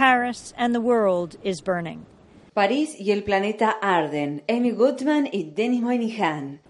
Paris and the world is burning. París y el planeta arden. Amy Goodman y Denis Moynihan.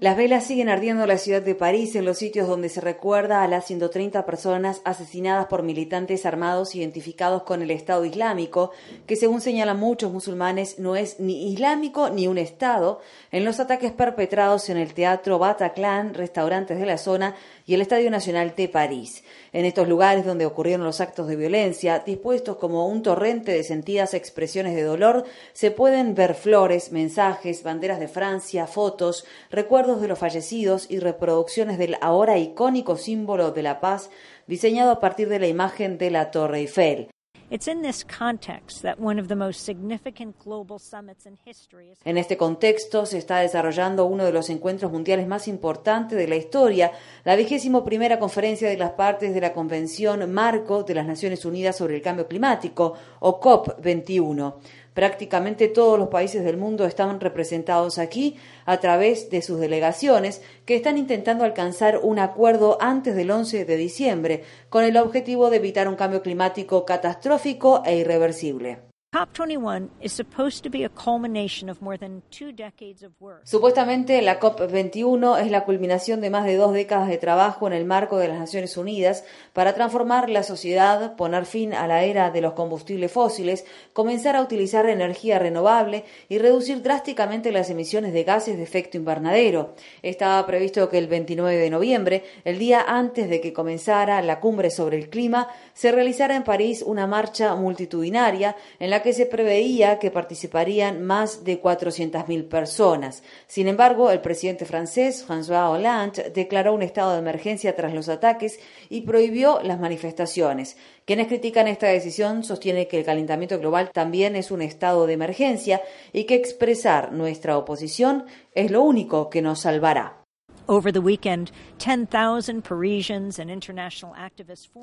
Las velas siguen ardiendo en la ciudad de París en los sitios donde se recuerda a las 130 personas asesinadas por militantes armados identificados con el Estado Islámico, que según señalan muchos musulmanes no es ni islámico ni un Estado, en los ataques perpetrados en el Teatro Bataclan, restaurantes de la zona y el Estadio Nacional de París. En estos lugares donde ocurrieron los actos de violencia, dispuestos como un torrente de sentidas expresiones de dolor, se pueden ver flores, mensajes, banderas de Francia, fotos, recuerdos de los fallecidos y reproducciones del ahora icónico símbolo de la paz diseñado a partir de la imagen de la Torre Eiffel. En este contexto se está desarrollando uno de los encuentros mundiales más importantes de la historia, la vigésimo primera conferencia de las partes de la Convención Marco de las Naciones Unidas sobre el Cambio Climático, o COP21. Prácticamente todos los países del mundo están representados aquí a través de sus delegaciones que están intentando alcanzar un acuerdo antes del 11 de diciembre con el objetivo de evitar un cambio climático catastrófico e irreversible. Supuestamente la COP21 es la culminación de más de dos décadas de trabajo en el marco de las Naciones Unidas para transformar la sociedad, poner fin a la era de los combustibles fósiles, comenzar a utilizar energía renovable y reducir drásticamente las emisiones de gases de efecto invernadero. Estaba previsto que el 29 de noviembre, el día antes de que comenzara la cumbre sobre el clima, se realizara en París una marcha multitudinaria en la que se preveía que participarían más de 400.000 personas. Sin embargo, el presidente francés, François Hollande, declaró un estado de emergencia tras los ataques y prohibió las manifestaciones. Quienes critican esta decisión sostienen que el calentamiento global también es un estado de emergencia y que expresar nuestra oposición es lo único que nos salvará.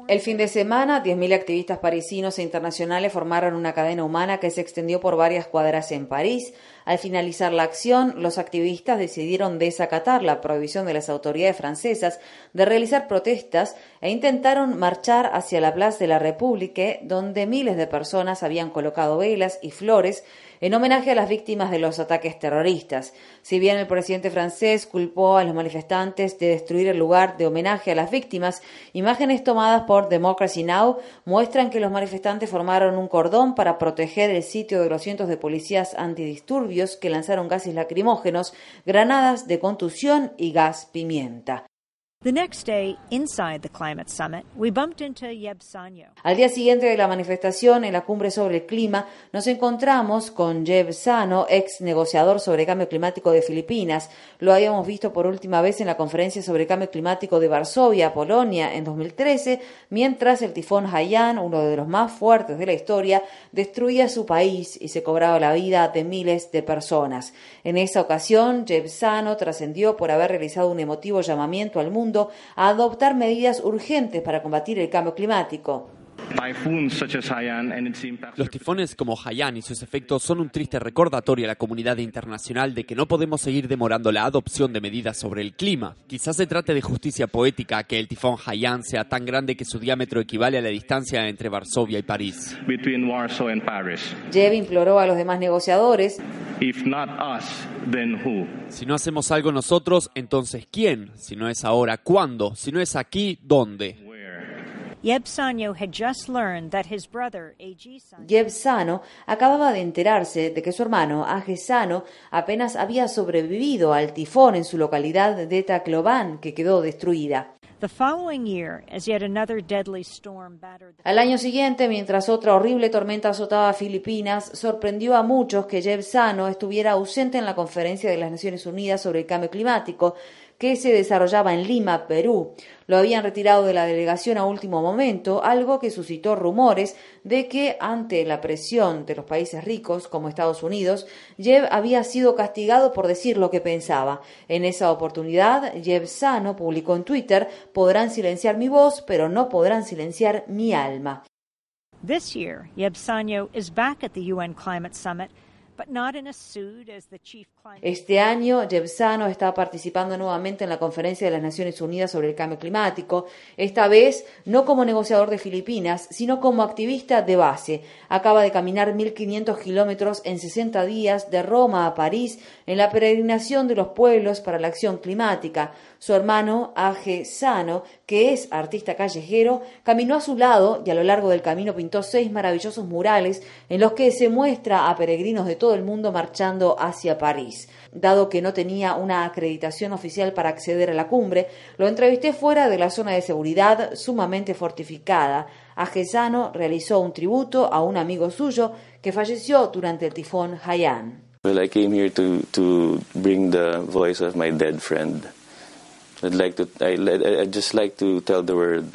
El fin de semana, 10.000 activistas parisinos e internacionales formaron una cadena humana que se extendió por varias cuadras en París. Al finalizar la acción, los activistas decidieron desacatar la prohibición de las autoridades francesas de realizar protestas e intentaron marchar hacia la Plaza de la República, donde miles de personas habían colocado velas y flores en homenaje a las víctimas de los ataques terroristas. Si bien el presidente francés culpó a los manifestantes de destruir el lugar de homenaje a las víctimas, imágenes tomadas por Democracy Now! muestran que los manifestantes formaron un cordón para proteger el sitio de los cientos de policías antidisturbios que lanzaron gases lacrimógenos, granadas de contusión y gas pimienta. Al día siguiente de la manifestación en la cumbre sobre el clima, nos encontramos con Jeb Sano, ex negociador sobre cambio climático de Filipinas. Lo habíamos visto por última vez en la conferencia sobre cambio climático de Varsovia, Polonia, en 2013, mientras el tifón Haiyan, uno de los más fuertes de la historia, destruía su país y se cobraba la vida de miles de personas. En esa ocasión, Jeb Sano trascendió por haber realizado un emotivo llamamiento al mundo a adoptar medidas urgentes para combatir el cambio climático. Los tifones como Haiyan y sus efectos son un triste recordatorio a la comunidad internacional de que no podemos seguir demorando la adopción de medidas sobre el clima. Quizás se trate de justicia poética que el tifón Haiyan sea tan grande que su diámetro equivale a la distancia entre Varsovia y París. Jev imploró a los demás negociadores si no hacemos algo nosotros, entonces ¿quién? Si no es ahora, ¿cuándo? Si no es aquí, ¿dónde? Jeb Sano acababa de enterarse de que su hermano, Age Sano, apenas había sobrevivido al tifón en su localidad de Tacloban, que quedó destruida. Al año siguiente, mientras otra horrible tormenta azotaba Filipinas, sorprendió a muchos que Jeb Sano estuviera ausente en la conferencia de las Naciones Unidas sobre el cambio climático que se desarrollaba en Lima, Perú. Lo habían retirado de la delegación a último momento, algo que suscitó rumores de que ante la presión de los países ricos como Estados Unidos, Jeb había sido castigado por decir lo que pensaba. En esa oportunidad, Jeb Sano publicó en Twitter, podrán silenciar mi voz, pero no podrán silenciar mi alma. This year, Yeb Sanyo is back at the UN Climate Summit, but not in a suit as the chief Este año, Jebsano está participando nuevamente en la Conferencia de las Naciones Unidas sobre el Cambio Climático, esta vez no como negociador de Filipinas, sino como activista de base. Acaba de caminar 1.500 kilómetros en 60 días de Roma a París en la peregrinación de los pueblos para la acción climática. Su hermano, Aje Sano, que es artista callejero, caminó a su lado y a lo largo del camino pintó seis maravillosos murales en los que se muestra a peregrinos de todo el mundo marchando hacia París. Dado que no tenía una acreditación oficial para acceder a la cumbre, lo entrevisté fuera de la zona de seguridad sumamente fortificada. Sano realizó un tributo a un amigo suyo que falleció durante el tifón Haiyan. Well, I came here to, to bring the voice of my dead friend. I'd like to, I, I'd just like to tell the world,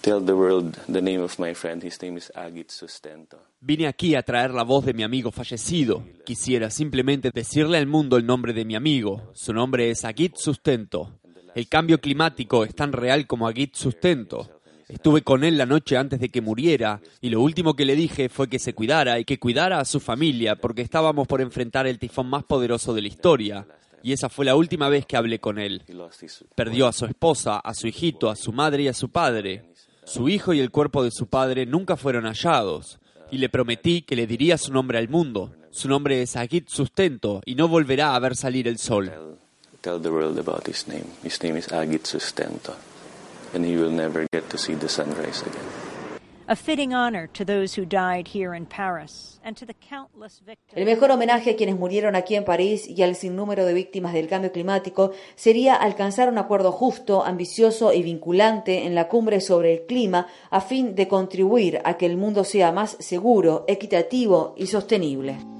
tell the world the name of my friend. His name is Agit Sustento. Vine aquí a traer la voz de mi amigo fallecido. Quisiera simplemente decirle al mundo el nombre de mi amigo. Su nombre es Agit Sustento. El cambio climático es tan real como Agit Sustento. Estuve con él la noche antes de que muriera y lo último que le dije fue que se cuidara y que cuidara a su familia porque estábamos por enfrentar el tifón más poderoso de la historia. Y esa fue la última vez que hablé con él. Perdió a su esposa, a su hijito, a su madre y a su padre. Su hijo y el cuerpo de su padre nunca fueron hallados. Y le prometí que le diría su nombre al mundo. Su nombre es Agit Sustento y no volverá a ver salir el sol. Tell the world about his name. His name is Agit Sustento. And he will never get to see the sunrise again. El mejor homenaje a quienes murieron aquí en París y al sinnúmero de víctimas del cambio climático sería alcanzar un acuerdo justo, ambicioso y vinculante en la cumbre sobre el clima a fin de contribuir a que el mundo sea más seguro, equitativo y sostenible.